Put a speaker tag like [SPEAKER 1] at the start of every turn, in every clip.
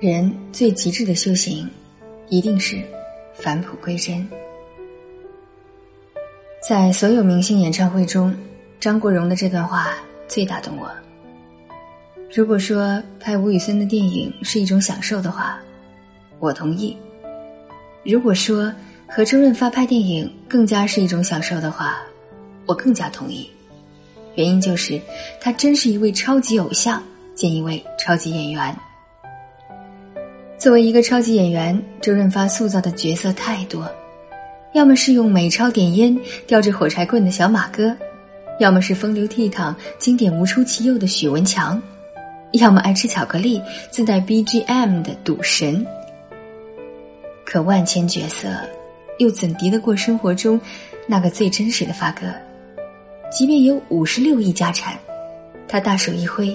[SPEAKER 1] 人最极致的修行，一定是返璞归真。在所有明星演唱会中，张国荣的这段话最打动我。如果说拍吴宇森的电影是一种享受的话，我同意；如果说和周润发拍电影更加是一种享受的话，我更加同意。原因就是他真是一位超级偶像兼一位超级演员。作为一个超级演员，周润发塑造的角色太多，要么是用美钞点烟、叼着火柴棍的小马哥，要么是风流倜傥、经典无出其右的许文强，要么爱吃巧克力、自带 BGM 的赌神。可万千角色，又怎敌得过生活中那个最真实的发哥？即便有五十六亿家产，他大手一挥，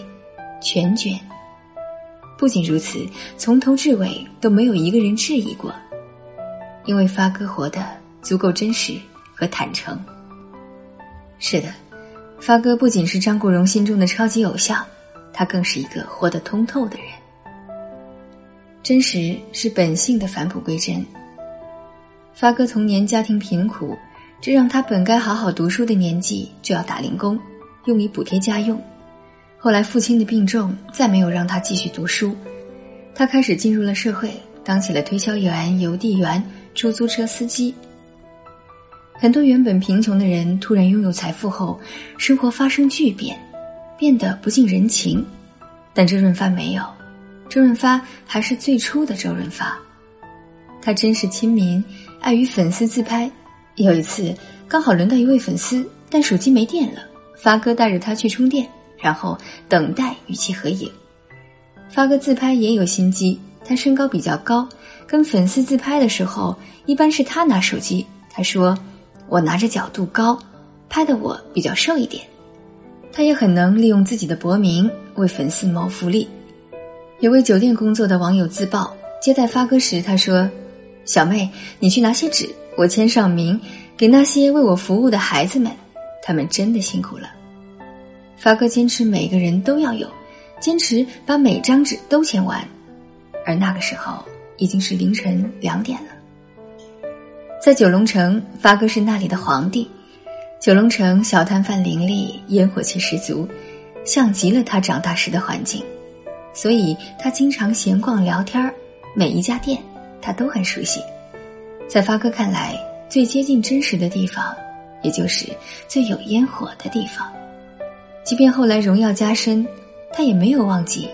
[SPEAKER 1] 全卷。不仅如此，从头至尾都没有一个人质疑过，因为发哥活得足够真实和坦诚。是的，发哥不仅是张国荣心中的超级偶像，他更是一个活得通透的人。真实是本性的返璞归真。发哥童年家庭贫苦，这让他本该好好读书的年纪就要打零工，用以补贴家用。后来父亲的病重，再没有让他继续读书，他开始进入了社会，当起了推销员、邮递员、出租车司机。很多原本贫穷的人突然拥有财富后，生活发生巨变，变得不近人情。但周润发没有，周润发还是最初的周润发，他真是亲民，爱与粉丝自拍。有一次，刚好轮到一位粉丝，但手机没电了，发哥带着他去充电。然后等待与其合影，发哥自拍也有心机。他身高比较高，跟粉丝自拍的时候，一般是他拿手机。他说：“我拿着角度高，拍的我比较瘦一点。”他也很能利用自己的博名为粉丝谋福利。有位酒店工作的网友自曝接待发哥时，他说：“小妹，你去拿些纸，我签上名，给那些为我服务的孩子们，他们真的辛苦了。”发哥坚持每个人都要有，坚持把每张纸都签完，而那个时候已经是凌晨两点了。在九龙城，发哥是那里的皇帝。九龙城小摊贩林立，烟火气十足，像极了他长大时的环境，所以他经常闲逛聊天每一家店他都很熟悉。在发哥看来，最接近真实的地方，也就是最有烟火的地方。即便后来荣耀加身，他也没有忘记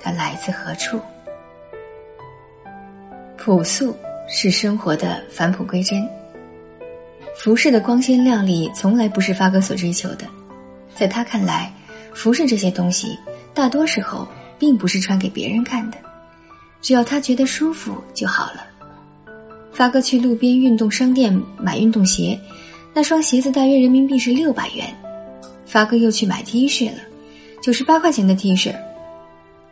[SPEAKER 1] 他来自何处。朴素是生活的返璞归真。服饰的光鲜亮丽从来不是发哥所追求的，在他看来，服饰这些东西大多时候并不是穿给别人看的，只要他觉得舒服就好了。发哥去路边运动商店买运动鞋，那双鞋子大约人民币是六百元。发哥又去买 T 恤了，九十八块钱的 T 恤。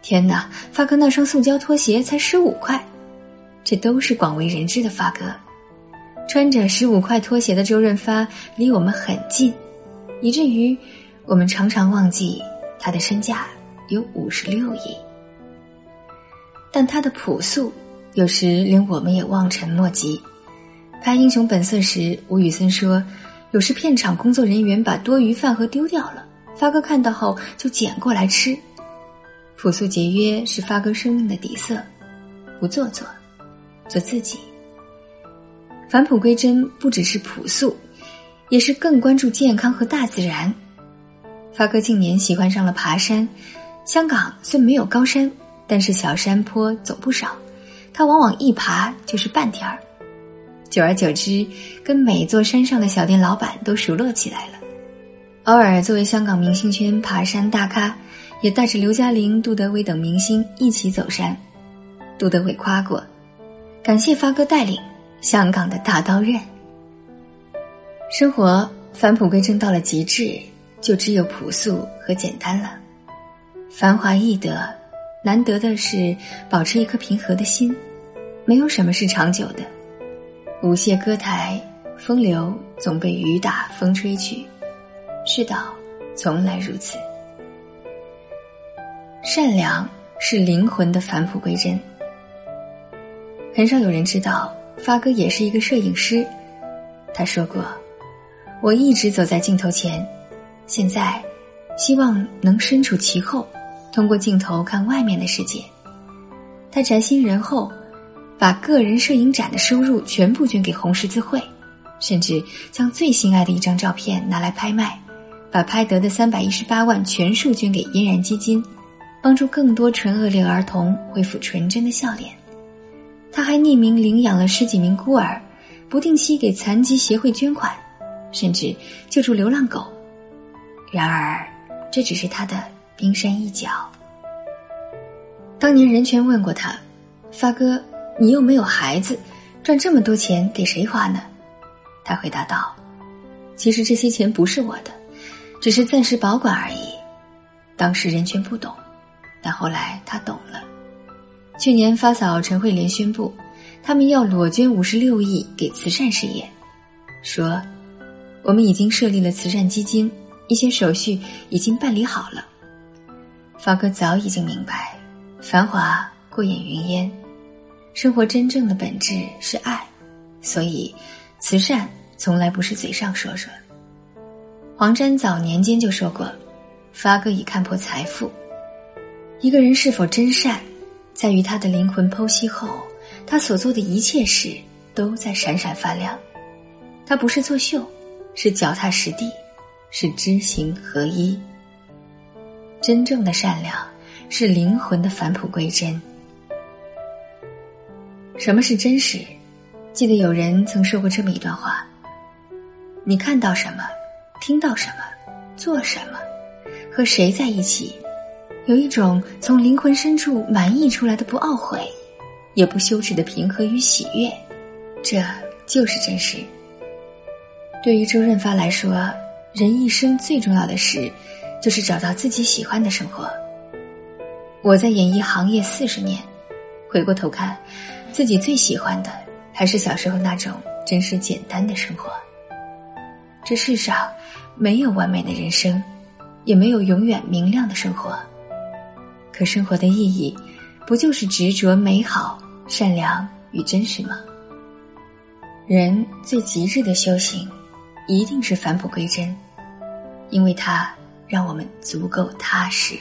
[SPEAKER 1] 天哪，发哥那双塑胶拖鞋才十五块，这都是广为人知的发哥。穿着十五块拖鞋的周润发离我们很近，以至于我们常常忘记他的身价有五十六亿。但他的朴素，有时连我们也望尘莫及。拍《英雄本色》时，吴宇森说。有时片场工作人员把多余饭盒丢掉了，发哥看到后就捡过来吃。朴素节约是发哥生命的底色，不做作，做自己。返璞归真不只是朴素，也是更关注健康和大自然。发哥近年喜欢上了爬山，香港虽没有高山，但是小山坡总不少，他往往一爬就是半天儿。久而久之，跟每座山上的小店老板都熟络起来了。偶尔作为香港明星圈爬山大咖，也带着刘嘉玲、杜德伟等明星一起走山。杜德伟夸过：“感谢发哥带领，香港的大刀刃。”生活返璞归真到了极致，就只有朴素和简单了。繁华易得，难得的是保持一颗平和的心。没有什么是长久的。舞榭歌台，风流总被雨打风吹去。世道从来如此。善良是灵魂的返璞归真。很少有人知道发哥也是一个摄影师。他说过：“我一直走在镜头前，现在希望能身处其后，通过镜头看外面的世界。”他宅心仁厚，把个人摄影展的收入全部捐给红十字会，甚至将最心爱的一张照片拿来拍卖，把拍得的三百一十八万全数捐给嫣然基金，帮助更多纯恶劣儿童恢复纯真的笑脸。他还匿名领养了十几名孤儿，不定期给残疾协会捐款，甚至救助流浪狗。然而，这只是他的冰山一角。当年任泉问过他：“发哥，你又没有孩子，赚这么多钱给谁花呢？”他回答道：“其实这些钱不是我的，只是暂时保管而已。”当时任泉不懂，但后来他懂了。去年发嫂陈慧莲宣布，他们要裸捐五十六亿给慈善事业，说：“我们已经设立了慈善基金，一些手续已经办理好了。”发哥早已经明白。繁华过眼云烟，生活真正的本质是爱，所以慈善从来不是嘴上说说。黄沾早年间就说过：“发哥已看破财富，一个人是否真善，在于他的灵魂剖析后，他所做的一切事都在闪闪发亮。他不是作秀，是脚踏实地，是知行合一。真正的善良。”是灵魂的返璞归真。什么是真实？记得有人曾说过这么一段话：你看到什么，听到什么，做什么，和谁在一起，有一种从灵魂深处满溢出来的不懊悔，也不羞耻的平和与喜悦，这就是真实。对于周润发来说，人一生最重要的事，就是找到自己喜欢的生活。我在演艺行业四十年，回过头看，自己最喜欢的还是小时候那种真实简单的生活。这世上没有完美的人生，也没有永远明亮的生活。可生活的意义，不就是执着、美好、善良与真实吗？人最极致的修行，一定是返璞归真，因为它让我们足够踏实。